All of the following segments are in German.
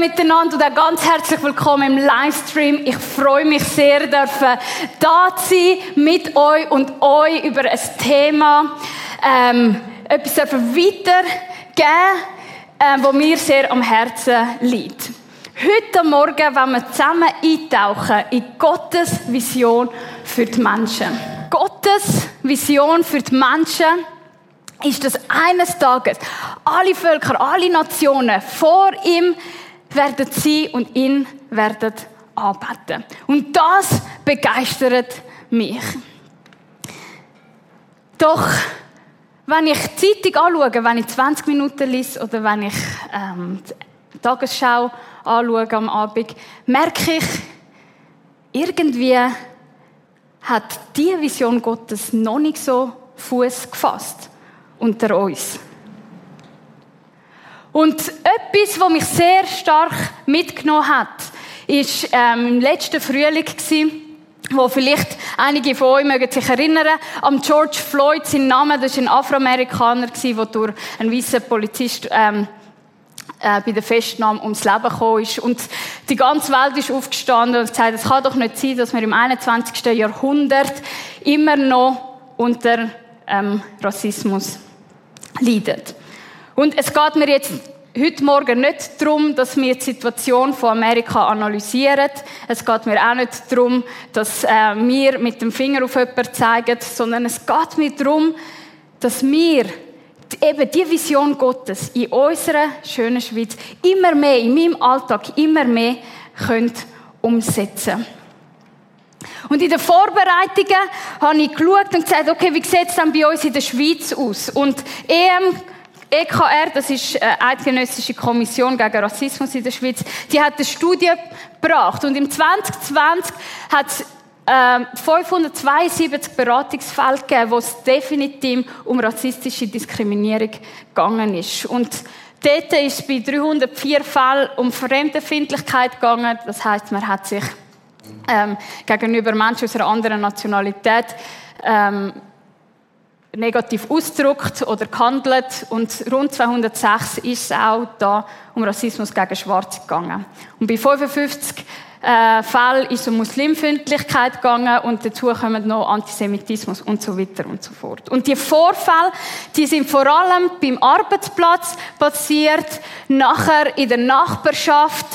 Miteinander und auch ganz herzlich willkommen im Livestream. Ich freue mich sehr, dürfen da sein mit euch und euch über ein Thema, ähm, etwas dürfen weitergeben, äh, wo mir sehr am Herzen liegt. Heute Morgen wollen wir zusammen eintauchen in Gottes Vision für die Menschen. Gottes Vision für die Menschen ist, dass eines Tages alle Völker, alle Nationen vor ihm werden sein und ihn werden anbeten. Und das begeistert mich. Doch wenn ich die Zeitung anschaue, wenn ich 20 Minuten lese oder wenn ich ähm, die Tagesschau anschaue am Abend, merke ich, irgendwie hat die Vision Gottes noch nicht so Fuß gefasst unter uns. Und etwas, was mich sehr stark mitgenommen hat, ist ähm, im letzten Frühling gewesen, wo vielleicht einige von euch mögen sich erinnern, am George Floyd, sein Name, das war ein Afroamerikaner, der durch einen weißen Polizist ähm, äh, bei der Festnahme ums Leben gekommen ist. Und die ganze Welt ist aufgestanden und gesagt, es kann doch nicht sein, dass wir im 21. Jahrhundert immer noch unter ähm, Rassismus leiden. Und es geht mir jetzt heute Morgen nicht darum, dass wir die Situation von Amerika analysieren. Es geht mir auch nicht darum, dass äh, wir mit dem Finger auf jemanden zeigen, sondern es geht mir darum, dass wir eben die Vision Gottes in unserer schönen Schweiz immer mehr, in meinem Alltag immer mehr können umsetzen und in den Vorbereitungen habe ich geschaut und gesagt, okay, wie sieht es dann bei uns in der Schweiz aus? Und EM, EKR, das ist eine Eidgenössische Kommission gegen Rassismus in der Schweiz, die hat eine Studie gebracht. Und im 2020 hat es äh, 572 Beratungsfälle gegeben, wo es definitiv um rassistische Diskriminierung gegangen ist. Und dort ist es bei 304 Fällen um Fremdenfindlichkeit gegangen. Das heißt, man hat sich ähm, gegenüber Menschen aus einer anderen Nationalität ähm, negativ ausgedrückt oder gehandelt. Und rund 206 ist es auch da um Rassismus gegen Schwarze gegangen. Und bei 55 äh, Fällen ist es um Muslimfeindlichkeit gegangen und dazu kommen noch Antisemitismus und so weiter und so fort. Und die Vorfälle, die sind vor allem beim Arbeitsplatz passiert, nachher in der Nachbarschaft,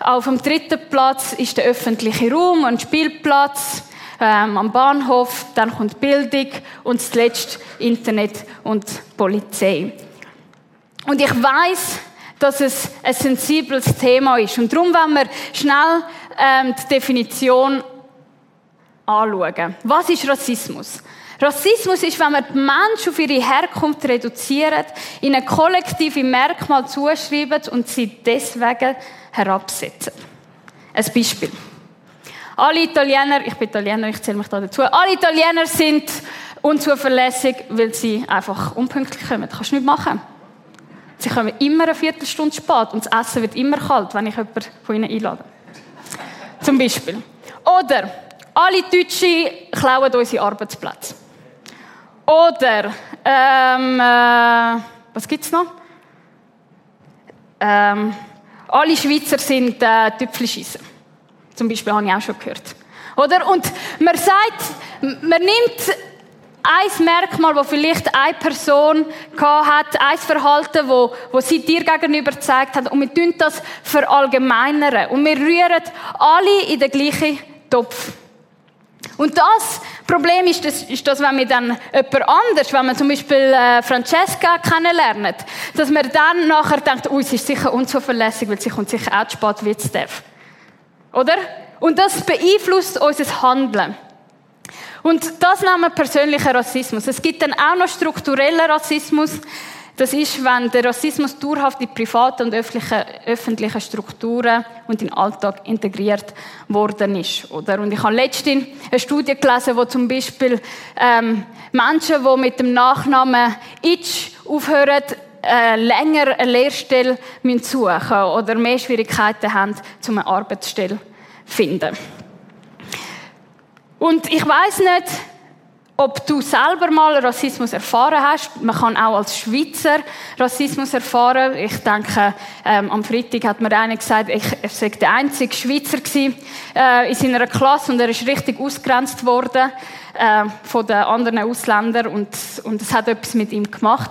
auf dem dritten Platz ist der öffentliche Raum, ein Spielplatz, ähm, am Bahnhof, dann kommt Bildung und zuletzt Internet und Polizei. Und ich weiß, dass es ein sensibles Thema ist. Und darum wollen wir schnell ähm, die Definition anschauen. Was ist Rassismus? Rassismus ist, wenn man die Menschen auf ihre Herkunft reduziert, ihnen kollektive Merkmal zuschreibt und sie deswegen herabsetzen. Ein Beispiel. Alle Italiener, ich bin Italiener, ich zähle mich da dazu, alle Italiener sind unzuverlässig, weil sie einfach unpünktlich kommen. Das kannst du nicht machen. Sie kommen immer eine Viertelstunde spät und das Essen wird immer kalt, wenn ich jemanden von ihnen einlade. Zum Beispiel. Oder alle Deutschen klauen unsere Arbeitsplätze. Oder, ähm, äh, was gibt's noch? Ähm, alle Schweizer sind äh, Tüpfelschiessen. Zum Beispiel habe ich auch schon gehört. Oder? Und man sagt, man nimmt ein Merkmal, das vielleicht eine Person hat, ein Verhalten, wo sie dir gegenüber gezeigt hat, und wir tun das verallgemeinern. Und wir rühren alle in den gleichen Topf. Und das Problem ist, dass, ist, dass wenn wir dann jemand anders, wenn man zum Beispiel äh, Francesca kennenlernt, dass man dann nachher denkt, oh, sie ist sicher unzuverlässig, weil sie kommt sicher auch zu spät wie Steph. Oder? Und das beeinflusst unser Handeln. Und das nennen wir persönlicher Rassismus. Es gibt dann auch noch strukturellen Rassismus. Das ist, wenn der Rassismus dauerhaft in private und öffentliche, öffentliche Strukturen und in den Alltag integriert worden ist. Oder? Und ich habe letztens eine Studie gelesen, wo zum Beispiel ähm, Menschen, die mit dem Nachnamen Itch aufhören, äh, länger eine Lehrstelle suchen müssen oder mehr Schwierigkeiten haben, um eine Arbeitsstelle zu finden. Und ich weiß nicht, ob du selber mal Rassismus erfahren hast. Man kann auch als Schweizer Rassismus erfahren. Ich denke, ähm, am Freitag hat mir einer gesagt, ich, ich sei der einzige Schweizer gewesen, äh, in seiner Klasse und er ist richtig ausgrenzt worden äh, von den anderen Ausländern und, und es hat etwas mit ihm gemacht.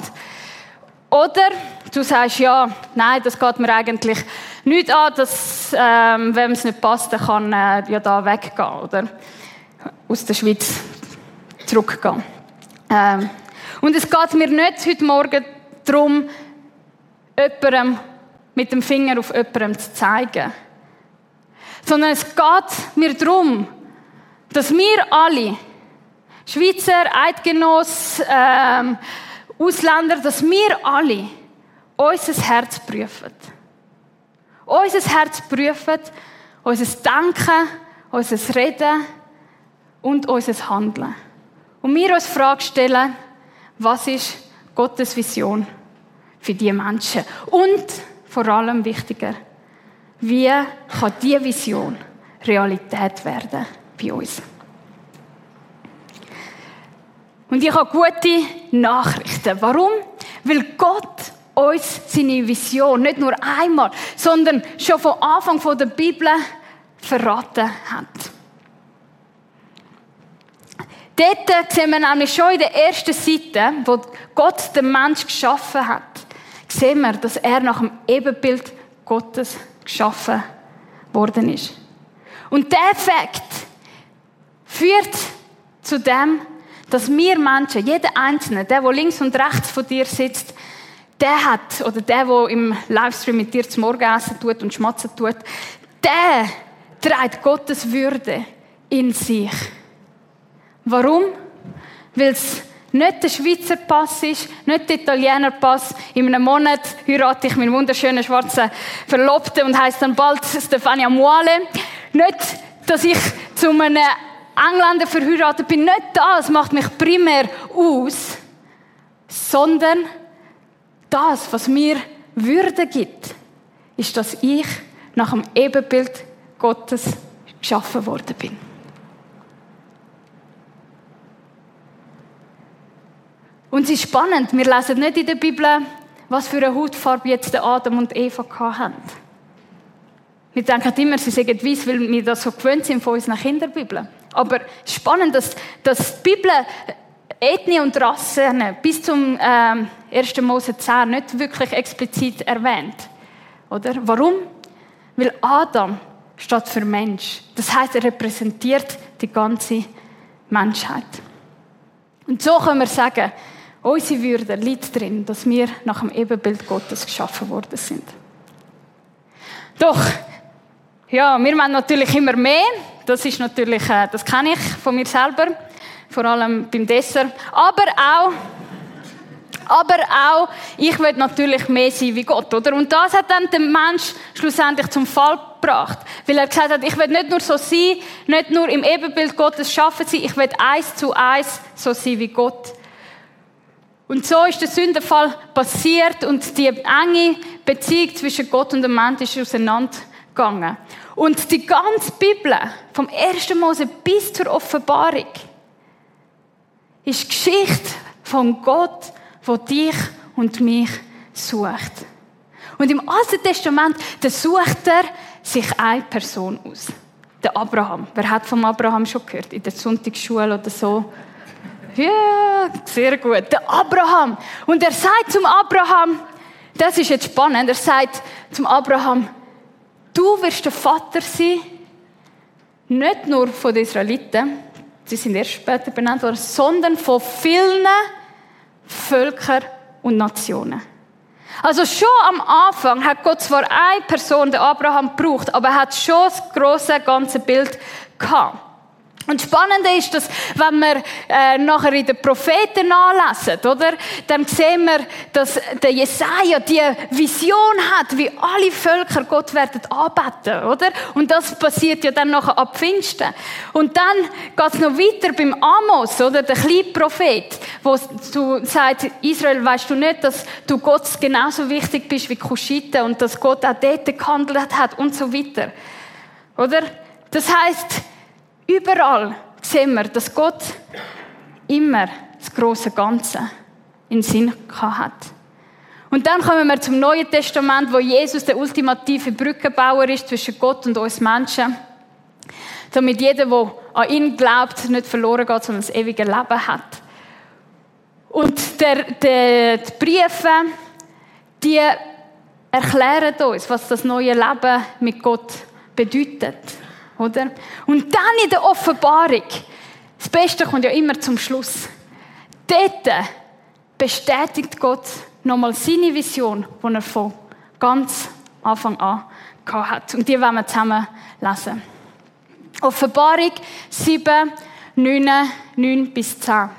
Oder du sagst, ja, nein, das geht mir eigentlich nicht an, dass, ähm, wenn es nicht passt, dann kann äh, ja da weggehen, oder? Aus der Schweiz zurückgehen. Ähm, und es geht mir nicht heute Morgen darum, jemandem mit dem Finger auf jemandem zu zeigen. Sondern es geht mir darum, dass wir alle, Schweizer, Eidgenoss, ähm, Ausländer, dass wir alle unser Herz prüfen. Unser Herz prüfen, unser Denken, unser Reden und unser Handeln. Und wir uns die Frage stellen, was ist Gottes Vision für diese Menschen? Und vor allem wichtiger, wie kann diese Vision Realität werden bei uns? Und ich habe gute Nachrichten. Warum? Weil Gott uns seine Vision nicht nur einmal, sondern schon von Anfang der Bibel verraten hat. Dort sehen wir nämlich schon in der ersten Seite, wo Gott den Mensch geschaffen hat, sehen wir, dass er nach dem Ebenbild Gottes geschaffen worden ist. Und der Fakt führt zu dem, dass wir Menschen, jeder Einzelne, der, der links und rechts von dir sitzt, der hat, oder der, der im Livestream mit dir zum Morgenessen tut und schmatzen tut, der trägt Gottes Würde in sich. Warum? Weil es nicht der Schweizer Pass ist, nicht der Italiener Pass. In einem Monat heirate ich meinen wunderschönen schwarzen Verlobten und heißt dann bald Stefania Muale. Nicht, dass ich zu einem Engländer verheiratet bin. Nicht das macht mich primär aus, sondern das, was mir Würde gibt, ist, dass ich nach dem Ebenbild Gottes geschaffen worden bin. Und es ist spannend, wir lesen nicht in der Bibel, was für eine Hautfarbe jetzt Adam und Eva hatten. Wir denken immer, sie sagen weiß, weil wir das so gewöhnt sind von unseren Kinderbibeln. Aber spannend, dass, dass die Bibel Ethnie und Rasse bis zum ähm, 1. Mose 10 nicht wirklich explizit erwähnt. Oder? Warum? Weil Adam steht für Mensch. Das heißt, er repräsentiert die ganze Menschheit. Und so können wir sagen, Unsere Würde liegt darin, dass wir nach dem Ebenbild Gottes geschaffen worden sind. Doch, ja, wir wollen natürlich immer mehr. Das ist natürlich, äh, das kenne ich von mir selber, vor allem beim Dessert. Aber auch, aber auch, ich will natürlich mehr sein wie Gott, oder? Und das hat dann den Mensch schlussendlich zum Fall gebracht. Weil er gesagt hat, ich will nicht nur so sein, nicht nur im Ebenbild Gottes schaffen sein, ich will eins zu eins so sein wie Gott. Und so ist der Sündenfall passiert und die enge Beziehung zwischen Gott und dem Mensch ist auseinandergegangen. Und die ganze Bibel, vom 1. Mose bis zur Offenbarung, ist Geschichte von Gott, wo dich und mich sucht. Und im Alten Testament, da sucht er sich eine Person aus. Der Abraham. Wer hat vom Abraham schon gehört? In der Sonntagsschule oder so? Ja, sehr gut. Der Abraham. Und er sagt zum Abraham, das ist jetzt spannend, er sagt zum Abraham, du wirst der Vater sein, nicht nur von den Israeliten, sie sind erst später benannt worden, sondern von vielen Völkern und Nationen. Also schon am Anfang hat Gott zwar eine Person, der Abraham, gebraucht, aber er hat schon das große ganze Bild gehabt. Und spannend ist, dass, wenn wir äh, nachher in den Propheten nachlesen, oder, dann sehen wir, dass der Jesaja die Vision hat, wie alle Völker Gott werden anbeten, oder? Und das passiert ja dann nachher ab Pfingsten. Und dann geht es noch weiter beim Amos, oder, der kleine Prophet, wo du sagst, Israel, weißt du nicht, dass du Gott genauso wichtig bist wie Kuschite und dass Gott auch dort gehandelt hat und so weiter, oder? Das heißt Überall sehen wir, dass Gott immer das große Ganze in Sinn hat. Und dann kommen wir zum Neuen Testament, wo Jesus der ultimative Brückenbauer ist zwischen Gott und uns Menschen. Damit jeder, der an ihn glaubt, nicht verloren geht, sondern das ewige Leben hat. Und der, der, die Briefe, die erklären uns, was das neue Leben mit Gott bedeutet. Oder? Und dann in der Offenbarung, das Beste kommt ja immer zum Schluss. Dort bestätigt Gott nochmal seine Vision, die er von ganz Anfang an hat. Und die werden wir zusammen lesen. Offenbarung 7, 9, 9 bis 10.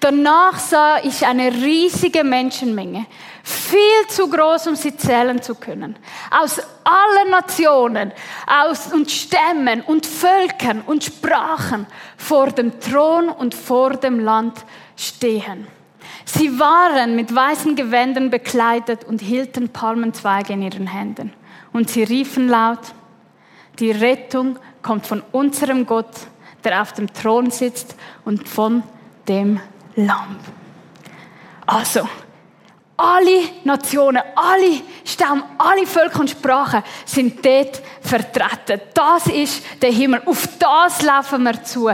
Danach sah ich eine riesige Menschenmenge, viel zu groß, um sie zählen zu können. Aus allen Nationen, aus und Stämmen und Völkern und Sprachen vor dem Thron und vor dem Land stehen. Sie waren mit weißen Gewändern bekleidet und hielten Palmenzweige in ihren Händen. Und sie riefen laut, die Rettung kommt von unserem Gott, der auf dem Thron sitzt und von dem Lamm. Also, alle Nationen, alle Stämme, alle Völker und Sprachen sind dort vertreten. Das ist der Himmel. Auf das laufen wir zu.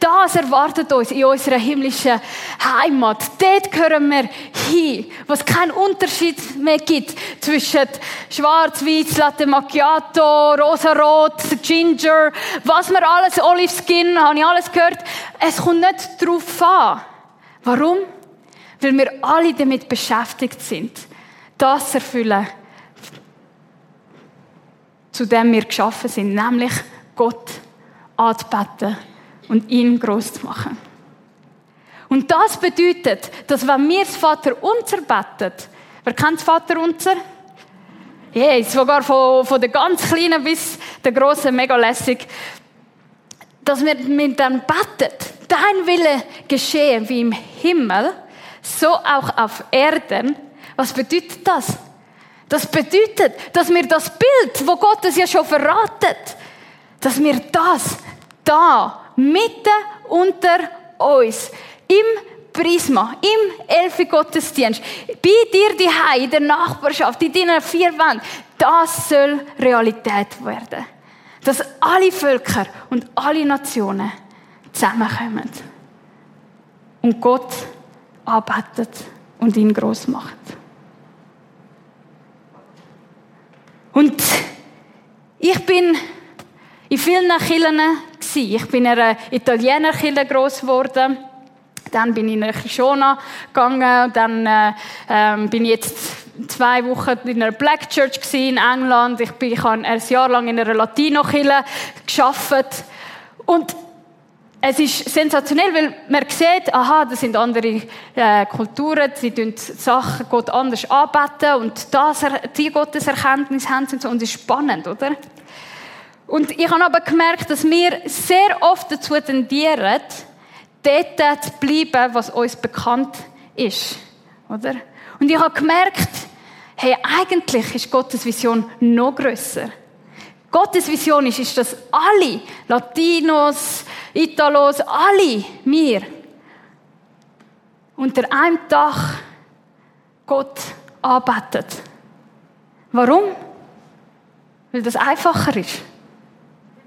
Das erwartet uns in unserer himmlischen Heimat. Dort gehören wir hin, wo es keinen Unterschied mehr gibt zwischen Schwarz, Weiß, Latte Macchiato, Rosarot, Ginger, was wir alles, Olive Skin, habe ich alles gehört. Es kommt nicht darauf an. Warum? Weil wir alle damit beschäftigt sind, das zu erfüllen, zu dem wir geschaffen sind, nämlich Gott anzubeten und ihn groß zu machen. Und das bedeutet, dass wenn wir das Vater unser beten, wer kennt das Vater unser? Yeah, sogar von, von der ganz Kleinen bis der Großen, mega lässig. Dass wir mit dem beten, dein Wille geschehe wie im Himmel, so auch auf Erden. Was bedeutet das? Das bedeutet, dass wir das Bild, wo Gott es ja schon verratet, dass wir das da mitten unter uns im Prisma, im Elfi Gottesdienst, bei dir die in der Nachbarschaft, in deinen vier Wänden, das soll Realität werden. Dass alle Völker und alle Nationen zusammenkommen und Gott arbeitet und ihn groß macht. Und ich bin in vielen Kirchen Ich bin in einer Italienerkirche groß geworden. Dann bin ich in eine Kishona gegangen. Dann äh, ähm, bin ich jetzt zwei Wochen in einer Black Church in England. Ich, bin, ich habe ein Jahr lang in einer Latino-Kirche gearbeitet. Und es ist sensationell, weil man sieht, aha, das sind andere äh, Kulturen, sie tun Sachen Gott anders anbeten und das, die Gotteserkenntnis haben sie so, und es ist spannend, oder? Und ich habe aber gemerkt, dass wir sehr oft dazu tendieren, dort zu bleiben, was uns bekannt ist, oder? Und ich habe gemerkt, hey, eigentlich ist Gottes Vision noch grösser. Gottes Vision ist, ist, dass alle Latinos, Italos, alle wir unter einem Dach Gott arbeitet. Warum? Weil das einfacher ist.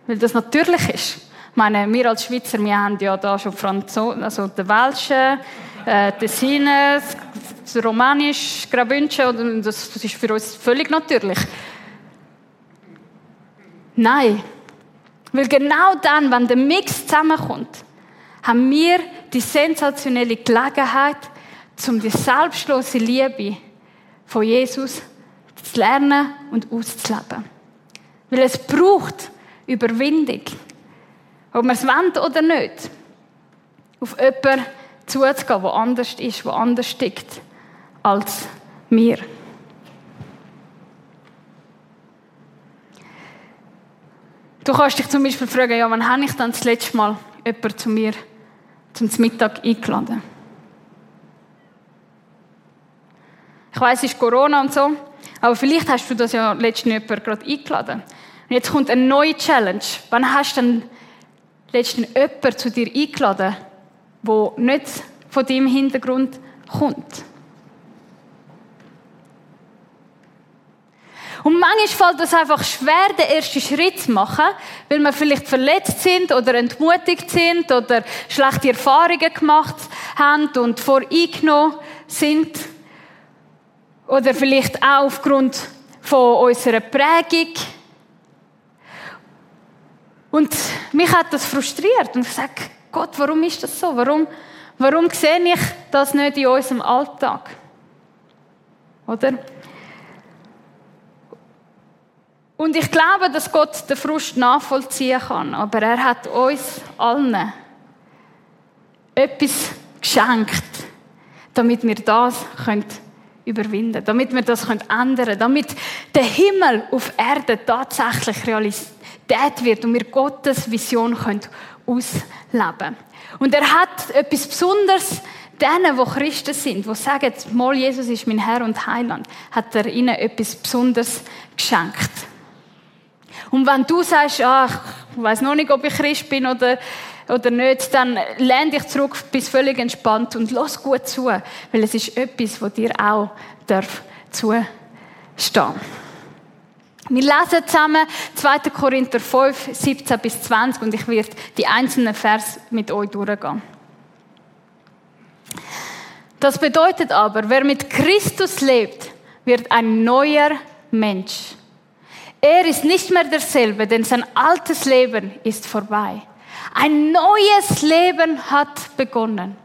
Weil das natürlich ist. Ich meine, wir als Schweizer, wir haben ja da schon Franzosen, also den Welschen, äh, Tessiner, Romanisch, Graubündchen, und das, das ist für uns völlig natürlich. Nein. Weil genau dann, wenn der Mix zusammenkommt, haben wir die sensationelle Gelegenheit, um die selbstlose Liebe von Jesus zu lernen und auszuleben. Weil es braucht Überwindung. Ob wir es wollen oder nicht. Auf jemanden zuzugehen, der anders ist, der anders steckt als wir. Du kannst dich zum Beispiel fragen, ja, wann habe ich dann das letzte Mal jemanden zu mir zum Mittag eingeladen? Ich weiß, es ist Corona und so, aber vielleicht hast du das ja letztens jemanden gerade eingeladen. Und jetzt kommt eine neue Challenge. Wann hast du denn letztens jemanden zu dir eingeladen, wo nicht von deinem Hintergrund kommt. Und manchmal fällt es einfach schwer, den ersten Schritt zu machen, weil wir vielleicht verletzt sind oder entmutigt sind oder schlechte Erfahrungen gemacht haben und voreingenommen sind. Oder vielleicht auch aufgrund von unserer Prägung. Und mich hat das frustriert und ich sage, Gott, warum ist das so? Warum, warum sehe ich das nicht in unserem Alltag? Oder? Und ich glaube, dass Gott den Frust nachvollziehen kann. Aber er hat uns allen etwas geschenkt, damit wir das überwinden können, damit wir das ändern können, damit der Himmel auf Erde tatsächlich Realität wird und wir Gottes Vision können ausleben. Und er hat etwas Besonderes denen, die Christen sind, die sagen, mal Jesus ist mein Herr und Heiland, hat er ihnen etwas Besonderes geschenkt. Und wenn du sagst, ach, ich weiß noch nicht, ob ich Christ bin oder, oder nicht, dann lehn dich zurück, bist völlig entspannt und lass gut zu, weil es ist etwas, was dir auch darf zustehen. Wir lesen zusammen 2. Korinther 5, 17 bis 20 und ich werde die einzelnen Vers mit euch durchgehen. Das bedeutet aber, wer mit Christus lebt, wird ein neuer Mensch. Er ist nicht mehr derselbe, denn sein altes Leben ist vorbei. Ein neues Leben hat begonnen.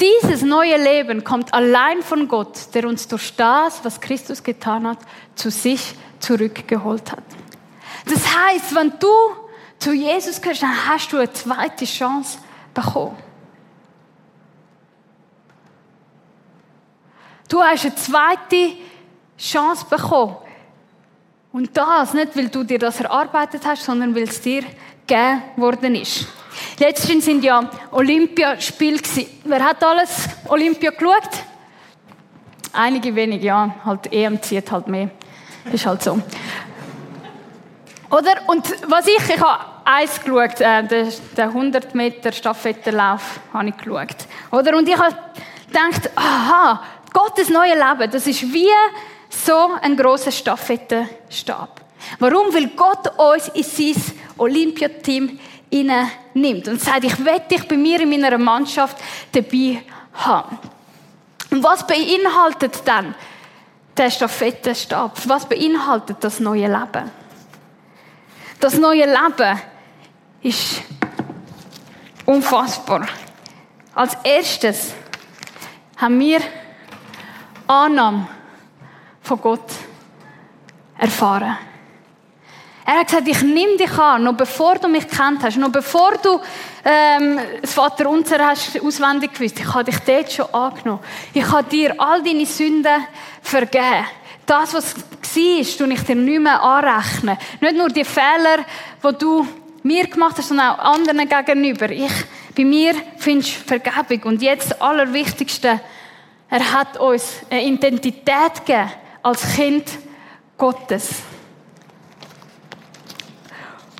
Dieses neue Leben kommt allein von Gott, der uns durch das, was Christus getan hat, zu sich zurückgeholt hat. Das heißt, wenn du zu Jesus gehörst, dann hast du eine zweite Chance bekommen. Du hast eine zweite Chance bekommen. Und das nicht, weil du dir das erarbeitet hast, sondern weil es dir gegeben worden ist. Letztens sind ja Olympiaspiele. Wer hat alles Olympia geschaut? Einige wenig, ja. Halt EM zieht halt mehr. Ist halt so. Oder? Und was ich, ich habe eins geschaut, äh, den, den 100 Meter Stafettenlauf habe ich geschaut. Oder? Und ich habe gedacht, aha, Gottes neue Leben, das ist wie so ein großer Stafettenstab. Warum? Weil Gott uns in sein Olympiateam nimmt und sagt, ich werde dich bei mir in meiner Mannschaft dabei haben. Und was beinhaltet dann der Stafettenstab? Was beinhaltet das neue Leben? Das neue Leben ist unfassbar. Als erstes haben wir Annahme von Gott erfahren. Er hat gesagt, ich nehme dich an, noch bevor du mich kennt hast, noch bevor du ähm, das Vater Unser hast auswendig gewusst. Ich habe dich dort schon angenommen. Ich habe dir all deine Sünden vergeben. Das, was war, tue ich dir nicht mehr anrechnen. Nicht nur die Fehler, die du mir gemacht hast, sondern auch anderen gegenüber. Ich, bei mir findest du Vergebung. Und jetzt das Allerwichtigste, er hat uns eine Identität gegeben als Kind Gottes.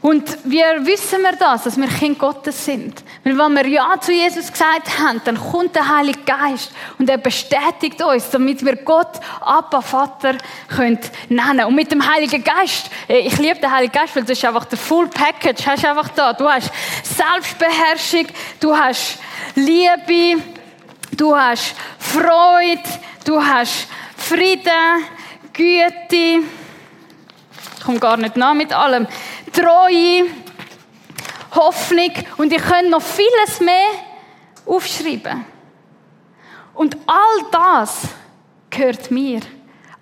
Und wie wissen wir das, dass wir Kind Gottes sind? Weil wenn wir Ja zu Jesus gesagt haben, dann kommt der Heilige Geist und er bestätigt uns, damit wir Gott Abba Vater können nennen. Und mit dem Heiligen Geist, äh, ich liebe den Heiligen Geist, weil das ist einfach der Full Package, hast einfach da. Du hast Selbstbeherrschung, du hast Liebe, du hast Freude, du hast Frieden, Güte, ich komme gar nicht nach mit allem, Treue, Hoffnung und ich könnte noch vieles mehr aufschreiben. Und all das gehört mir.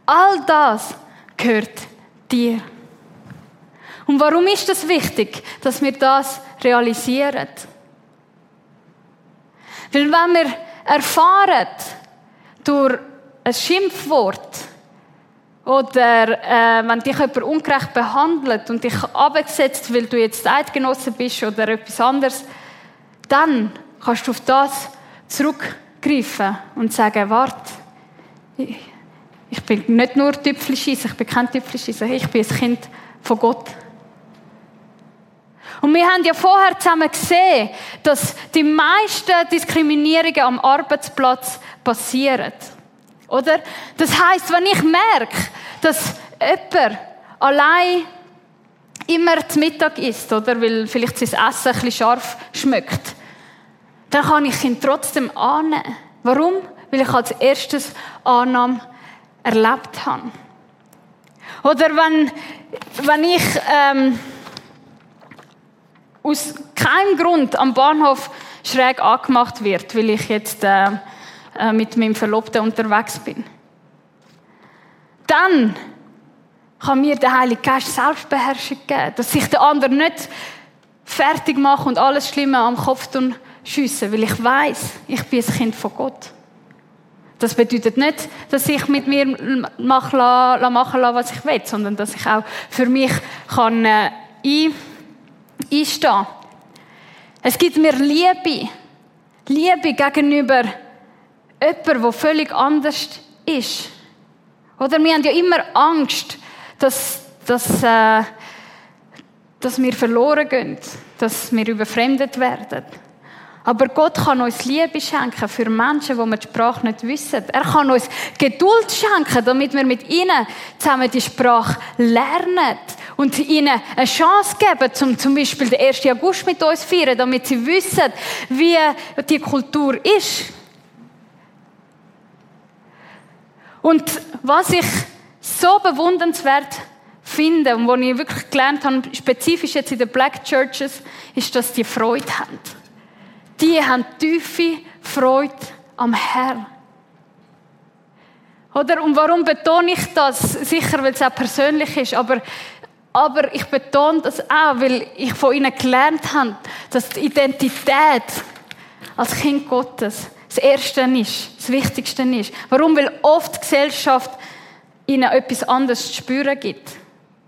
All das gehört dir. Und warum ist das wichtig, dass wir das realisieren? Weil wenn wir erfahren durch ein Schimpfwort, oder äh, wenn dich jemand ungerecht behandelt und dich abgesetzt, weil du jetzt Eidgenosse bist oder etwas anderes, dann kannst du auf das zurückgreifen und sagen, warte, ich, bin nicht nur Tüpfelschießer, ich bin kein Tüpfelschießer, ich bin ein Kind von Gott. Und wir haben ja vorher zusammen gesehen, dass die meisten Diskriminierungen am Arbeitsplatz passieren. Oder? Das heißt, wenn ich merke, dass jemand allein immer zu Mittag isst, oder? Weil vielleicht sein Essen ein bisschen scharf schmeckt, dann kann ich ihn trotzdem annehmen. Warum? Weil ich als erstes Annahme erlebt habe. Oder wenn, wenn ich ähm, aus keinem Grund am Bahnhof schräg angemacht wird, weil ich jetzt äh, äh, mit meinem Verlobten unterwegs bin. Dann kann mir der Heilige Geist Selbstbeherrschung geben, dass ich den anderen nicht fertig mache und alles Schlimme am Kopf schiessen, weil ich weiß, ich bin ein Kind von Gott. Das bedeutet nicht, dass ich mit mir machen lasse, was ich will, sondern dass ich auch für mich kann, äh, ein, einstehen Es gibt mir Liebe. Liebe gegenüber jemandem, der völlig anders ist. Oder wir haben ja immer Angst, dass, dass, äh, dass wir verloren gehen, dass wir überfremdet werden. Aber Gott kann uns Liebe schenken für Menschen, die wir die Sprache nicht wissen. Er kann uns Geduld schenken, damit wir mit ihnen zusammen die Sprache lernen und ihnen eine Chance geben, zum, zum Beispiel den 1. August mit uns zu feiern, damit sie wissen, wie die Kultur ist. Und was ich so bewundernswert finde und was ich wirklich gelernt habe, spezifisch jetzt in den Black Churches, ist, dass die Freude haben die haben tiefe Freude am Herrn. Oder? Und warum betone ich das? Sicher, weil es auch persönlich ist, aber, aber ich betone das auch, weil ich von ihnen gelernt habe, dass die Identität als Kind Gottes das Erste ist, das Wichtigste ist. Warum? Weil oft die Gesellschaft ihnen etwas anderes zu spüren gibt.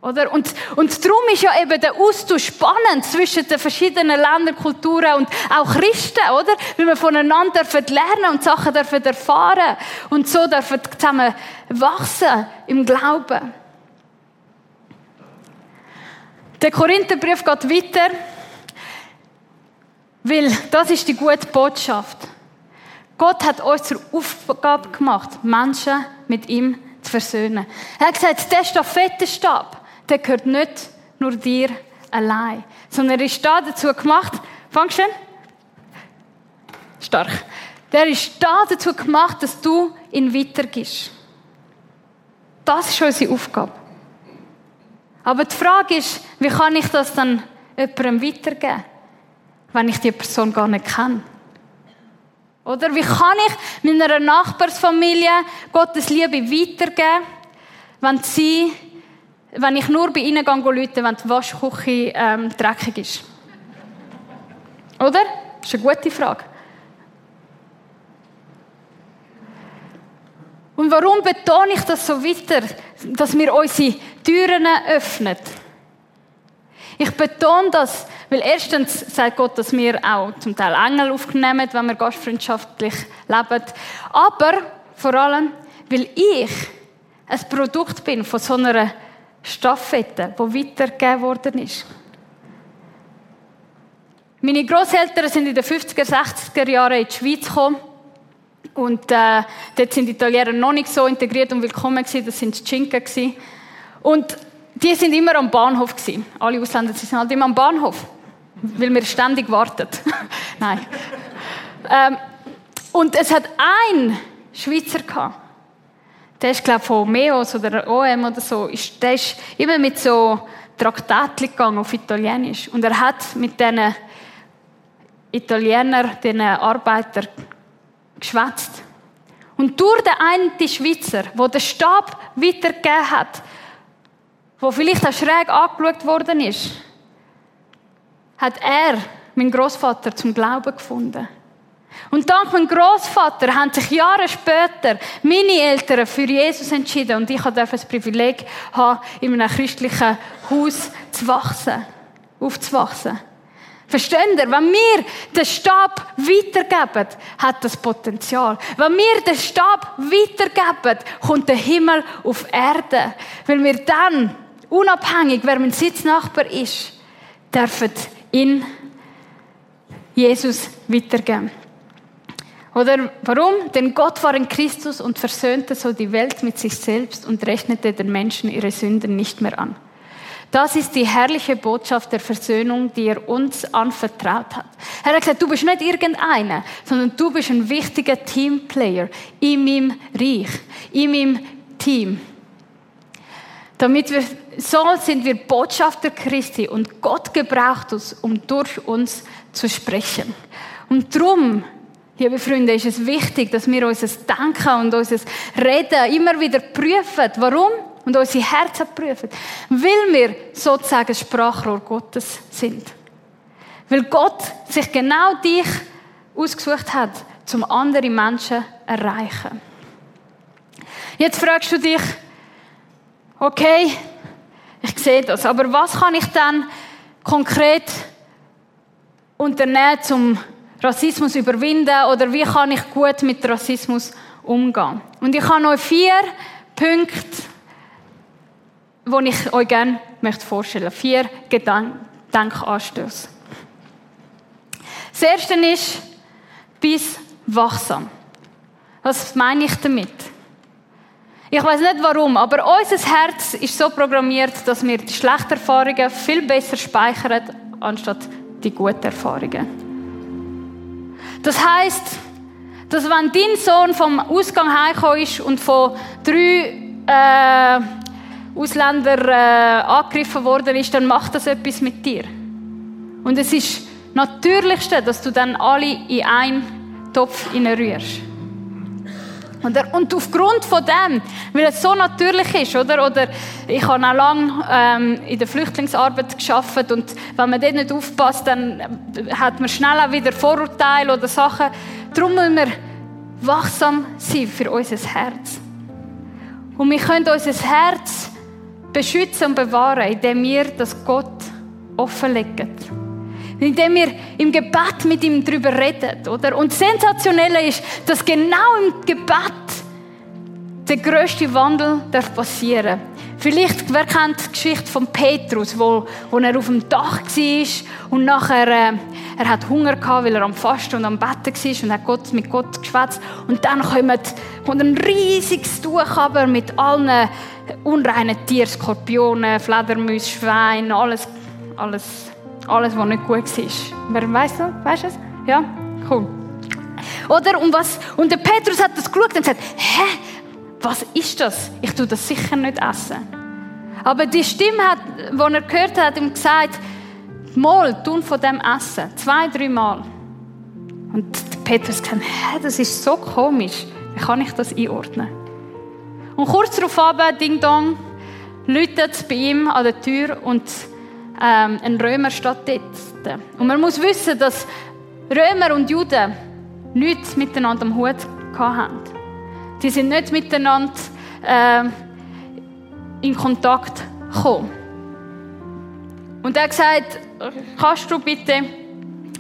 Oder? Und, und darum ist ja eben der Austausch spannend zwischen den verschiedenen Ländern, Kulturen und auch Christen, oder? Weil wir voneinander dürfen lernen und Sachen dürfen erfahren und so dürfen zusammen wachsen im Glauben. Der Korintherbrief geht weiter, weil das ist die gute Botschaft. Gott hat uns zur Aufgabe gemacht, Menschen mit ihm zu versöhnen. Er hat gesagt, der Stafettenstab, der gehört nicht nur dir allein, sondern er ist da dazu gemacht, fangst du Stark. Der ist da dazu gemacht, dass du ihn weitergibst. Das ist unsere Aufgabe. Aber die Frage ist, wie kann ich das dann jemandem weitergeben, wenn ich die Person gar nicht kenne? Oder wie kann ich meiner Nachbarsfamilie Gottes Liebe weitergeben, wenn sie wenn ich nur bei ihnen gehe, Leute, wenn die Waschküche ähm, dreckig ist? Oder? Das ist eine gute Frage. Und warum betone ich das so weiter, dass wir unsere Türen öffnen? Ich betone das, weil erstens sagt Gott, dass wir auch zum Teil Engel aufnehmen, wenn wir gastfreundschaftlich leben. Aber vor allem, weil ich ein Produkt bin von so einer Staffette, die weitergegeben worden ist. Meine Großeltern sind in den 50er, 60er Jahren in die Schweiz gekommen. Und äh, dort sind die Italiener noch nicht so integriert und willkommen gewesen. Das sind die Cinque. Und die sind immer am Bahnhof gewesen. Alle Ausländer sind halt immer am Bahnhof. Weil wir ständig warten. Nein. ähm, und es hat ein Schweizer gehabt der ist, glaube ich, von MEOS oder OM oder so, der ist immer mit so Traktaten gegangen auf Italienisch. Und er hat mit diesen Italienern, diesen Arbeitern geschwätzt. Und durch den einen Schweizer, der den Stab weitergegeben hat, wo vielleicht auch schräg angeschaut worden ist, hat er, mein Großvater, zum Glauben gefunden. Und dank meinem Großvater haben sich Jahre später meine Eltern für Jesus entschieden und ich durfte das Privileg haben, in einem christlichen Haus zu wachsen, aufzuwachsen. Versteht ihr? Wenn wir den Stab weitergeben, hat das Potenzial. Wenn wir den Stab weitergeben, kommt der Himmel auf Erde. Weil wir dann, unabhängig, wer mein Sitznachbar ist, dürfen in Jesus weitergeben. Oder warum? Denn Gott war in Christus und versöhnte so die Welt mit sich selbst und rechnete den Menschen ihre Sünden nicht mehr an. Das ist die herrliche Botschaft der Versöhnung, die er uns anvertraut hat. Er hat gesagt, du bist nicht irgendeiner, sondern du bist ein wichtiger Teamplayer in meinem Reich, in meinem Team. Damit wir, so sind wir Botschafter Christi und Gott gebraucht uns, um durch uns zu sprechen. Und darum, liebe Freunde, ist es wichtig, dass wir unser Denken und unser Reden immer wieder prüfen. Warum? Und unsere Herzen prüfen. Weil wir sozusagen Sprachrohr Gottes sind. Weil Gott sich genau dich ausgesucht hat, um andere Menschen zu erreichen. Jetzt fragst du dich, okay, ich sehe das, aber was kann ich dann konkret unternehmen, um Rassismus zu überwinden oder wie kann ich gut mit Rassismus umgehen? Und ich habe noch vier Punkte, die ich euch gerne möchte vorstellen Vier Gedankenanstöße. Das erste ist, bis wachsam. Was meine ich damit? Ich weiß nicht warum, aber unser Herz ist so programmiert, dass wir die schlechten Erfahrungen viel besser speichern, anstatt die guten Erfahrungen. Das heißt, dass wenn dein Sohn vom Ausgang heimgekommen ist und von drei äh, Ausländern äh, angegriffen worden ist, dann macht das etwas mit dir. Und es ist natürlichste, dass du dann alle in einen Topf rührst. Und aufgrund von dem, weil es so natürlich ist, oder? Oder ich habe auch lange ähm, in der Flüchtlingsarbeit geschafft und wenn man dort nicht aufpasst, dann hat man schnell auch wieder Vorurteile oder Sachen. Darum müssen wir wachsam sein für unser Herz. Und wir können unser Herz beschützen und bewahren, indem wir das Gott offenlegen. Indem wir im Gebet mit ihm darüber reden, oder? Und sensationell ist, dass genau im Gebet der größte Wandel darf passieren. Vielleicht, wer kennt die Geschichte von Petrus, wo, wo er auf dem Dach war und nachher, äh, er hat Hunger gehabt, weil er am Fasten und am Betten war und hat Gott, mit Gott geschwätzt. Und dann kommt, kommt ein riesiges Tuch aber mit allen unreinen Tieren, Skorpionen, Fledermäuse, Schweine, alles, alles alles, was nicht gut war. Wer weiss das? Weißt du es? Ja? Cool. Oder? Und, was, und der Petrus hat das geschaut und gesagt, hä? Was ist das? Ich tue das sicher nicht essen. Aber die Stimme, hat, die er gehört hat, hat ihm gesagt, mal, tun von dem essen. Zwei, drei Mal. Und der Petrus gesagt, hä, das ist so komisch. Wie kann ich das einordnen? Und kurz darauf, Ding Dong, läutet es bei ihm an der Tür und ähm, ein Römer steht dort. Und man muss wissen, dass Römer und Juden nichts miteinander am Hut hatten. Die sind nicht miteinander äh, in Kontakt gekommen. Und er hat gesagt, kannst du bitte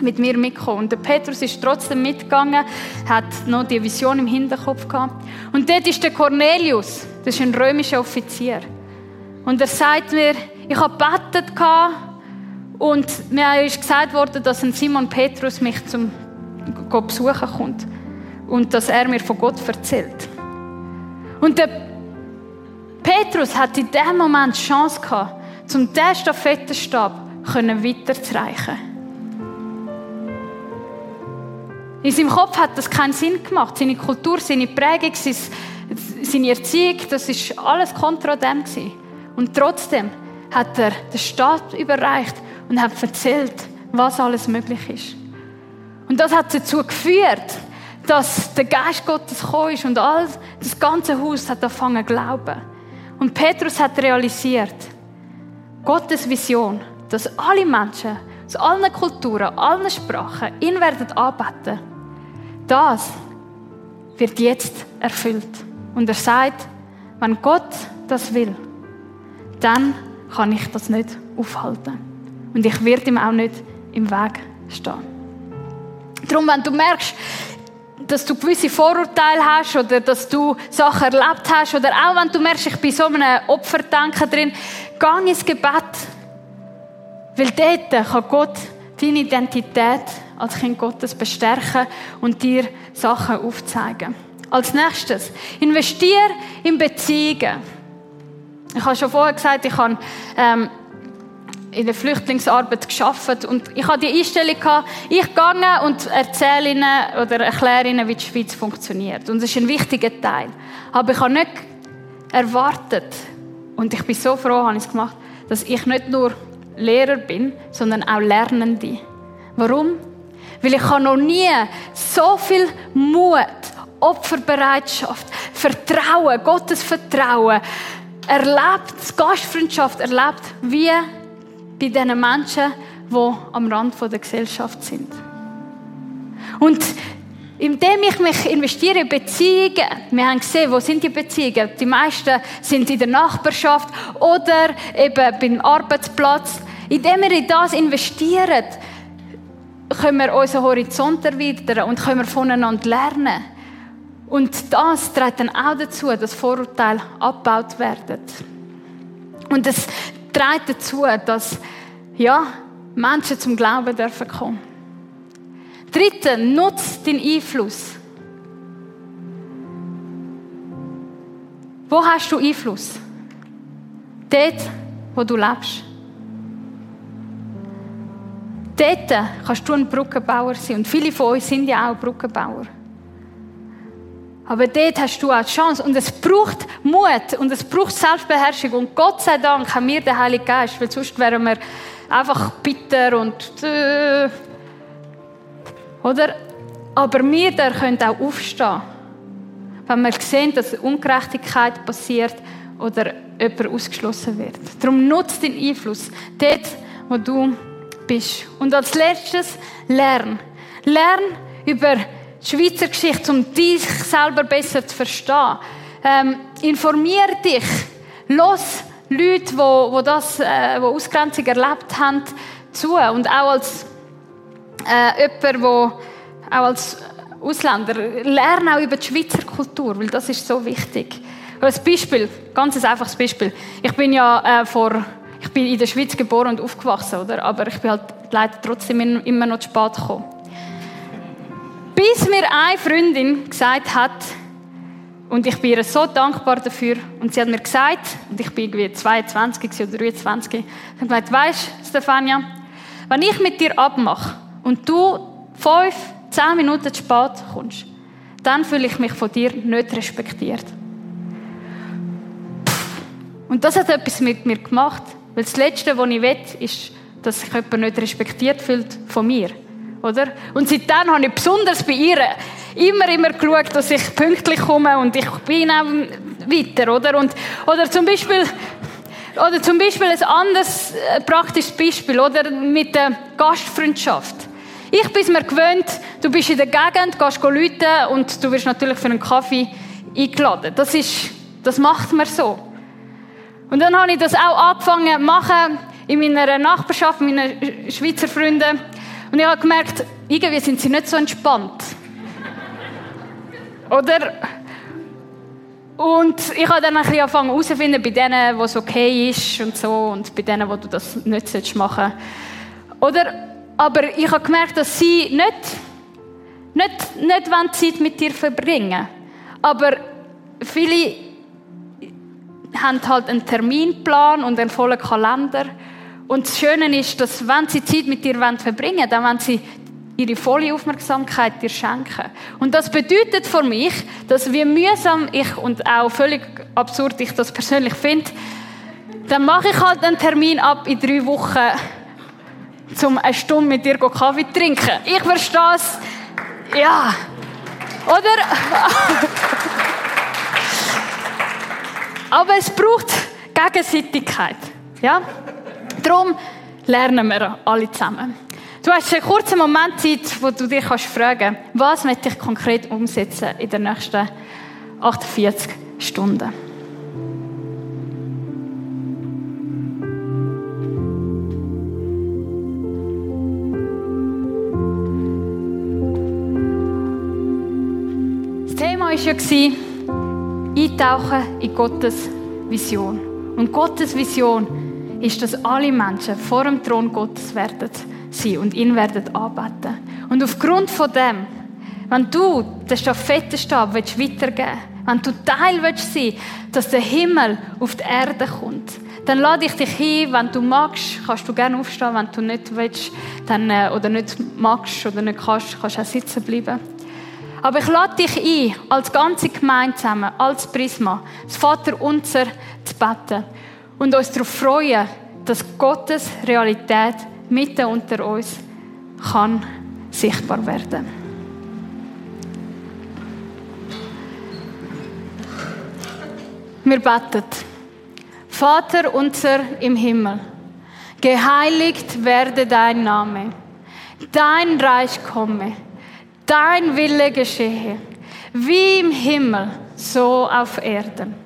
mit mir mitkommen? Und der Petrus ist trotzdem mitgegangen, hat noch die Vision im Hinterkopf gehabt. Und dort ist der Cornelius, das ist ein römischer Offizier. Und er sagt mir, ich habe gebetet und mir ist gesagt worden, dass ein Simon Petrus mich zum besuchen kommt und dass er mir von Gott erzählt. Und der Petrus hat in dem Moment die Chance gehabt, zum diesen Stafettenstab weiterzureichen. In seinem Kopf hat das keinen Sinn gemacht. Seine Kultur, seine Prägung, seine Erziehung, das ist alles kontra dem Und trotzdem hat er den Staat überreicht und hat erzählt, was alles möglich ist. Und das hat dazu geführt, dass der Geist Gottes gekommen ist und all das ganze Haus hat angefangen zu glauben. Und Petrus hat realisiert, Gottes Vision, dass alle Menschen aus allen Kulturen, allen Sprachen ihn werden anbeten, das wird jetzt erfüllt. Und er sagt, wenn Gott das will, dann kann ich das nicht aufhalten. Und ich werde ihm auch nicht im Weg stehen. Darum, wenn du merkst, dass du gewisse Vorurteile hast oder dass du Sachen erlebt hast oder auch wenn du merkst, ich bin so einem Opferdenken drin, geh ins Gebet. Weil dort kann Gott deine Identität als Kind Gottes bestärken und dir Sachen aufzeigen. Als nächstes, investier in Beziehungen. Ich habe schon vorher gesagt, ich habe ähm, in der Flüchtlingsarbeit geschafft und ich hatte die Einstellung ich gehe und erzähle ihnen oder erkläre ihnen, wie die Schweiz funktioniert. Und das ist ein wichtiger Teil. Aber ich habe nicht erwartet, und ich bin so froh, habe ich es gemacht, dass ich nicht nur Lehrer bin, sondern auch Lernende. Warum? Weil ich habe noch nie so viel Mut, Opferbereitschaft, Vertrauen, Gottes Vertrauen erlebt, Gastfreundschaft erlebt, wie bei diesen Menschen, die am Rand der Gesellschaft sind. Und indem ich mich investiere in Beziehungen, wir haben gesehen, wo sind die Beziehungen? Die meisten sind in der Nachbarschaft oder eben beim Arbeitsplatz. Indem wir in das investieren, können wir unseren Horizont erweitern und können wir voneinander lernen. Und das trägt dann auch dazu, dass Vorurteile abgebaut werden. Und es trägt dazu, dass ja, Menschen zum Glauben dürfen kommen. Drittens, nutz den Einfluss. Wo hast du Einfluss? Dort, wo du lebst. Dort kannst du ein Brückenbauer sein. Und viele von uns sind ja auch Brückenbauer. Aber dort hast du auch die Chance. Und es braucht Mut und es braucht Selbstbeherrschung. Und Gott sei Dank haben wir den Heiligen Geist, weil sonst wären wir einfach bitter und. Äh, oder? Aber wir da können auch aufstehen. Wenn wir sehen, dass Ungerechtigkeit passiert oder jemand ausgeschlossen wird. Darum nutzt den Einfluss dort, wo du bist. Und als letztes, lern. Lern über die Schweizer Geschichte, um dich selber besser zu verstehen. Ähm, informier dich. Los Leute, die, die das, äh, die Ausgrenzung erlebt haben, zu. Und auch als äh, jemand, wo, auch als Ausländer, lerne auch über die Schweizer Kultur, weil das ist so wichtig. Ein Beispiel, ganz ein einfaches Beispiel. Ich bin ja äh, vor ich bin in der Schweiz geboren und aufgewachsen, oder? Aber ich bin halt leider trotzdem immer noch zu spät gekommen. Bis mir eine Freundin gesagt hat, und ich bin ihr so dankbar dafür, und sie hat mir gesagt, und ich bin irgendwie 22 oder 23, sie hat gesagt, weisst, Stefania, wenn ich mit dir abmache und du fünf, zehn Minuten zu spät kommst, dann fühle ich mich von dir nicht respektiert. Und das hat etwas mit mir gemacht. Weil das Letzte, was ich will, ist, dass sich jemand nicht respektiert fühlt von mir. Oder? Und seitdem habe ich besonders bei ihr immer, immer geschaut, dass ich pünktlich komme und ich bin auch weiter, oder? Und, oder zum Beispiel, oder zum Beispiel ein anderes äh, praktisches Beispiel, oder? Mit der Gastfreundschaft. Ich bin mir gewöhnt, du bist in der Gegend, gehst Leute und du wirst natürlich für einen Kaffee eingeladen. Das ist, das macht man so. Und dann habe ich das auch angefangen zu machen in meiner Nachbarschaft, meinen Schweizer Freunden. Und ich habe gemerkt, irgendwie sind sie nicht so entspannt. Oder? Und ich habe dann ein bisschen angefangen herauszufinden, bei denen, wo es okay ist und so, und bei denen, wo du das nicht machen sollst. Oder? Aber ich habe gemerkt, dass sie nicht, nicht, nicht Zeit mit dir verbringen Aber viele haben halt einen Terminplan und einen vollen Kalender. Und das Schöne ist, dass wenn sie Zeit mit dir verbringen wollen, dann wollen sie ihre volle Aufmerksamkeit dir schenken. Und das bedeutet für mich, dass wie mühsam ich und auch völlig absurd ich das persönlich finde, dann mache ich halt einen Termin ab in drei Wochen, um eine Stunde mit dir Kaffee zu trinken. Ich verstehe es. Ja. Oder? Aber es braucht Gegenseitigkeit. Ja? Darum lernen wir alle zusammen. Du hast einen kurzen Moment Zeit, wo du dich kannst fragen was möchte ich konkret umsetzen in den nächsten 48 Stunden. Das Thema war ja, eintauchen in Gottes Vision. Und Gottes Vision ist, dass alle Menschen vor dem Thron Gottes werden sein und ihn werden anbeten. Und aufgrund von dem, wenn du den Stafettenstab weitergeben willst, wenn du Teil willst sein dass der Himmel auf die Erde kommt, dann lade ich dich ein, wenn du magst, kannst du gerne aufstehen, wenn du nicht willst, dann, äh, oder nicht magst oder nicht kannst, kannst du auch sitzen bleiben. Aber ich lade dich ein, als ganze Gemeinde zusammen, als Prisma, das Vater unser zu beten und uns darauf freuen, dass Gottes Realität mitten unter uns kann sichtbar werden. Wir beten. Vater unser im Himmel, geheiligt werde dein Name, dein Reich komme, dein Wille geschehe, wie im Himmel, so auf Erden.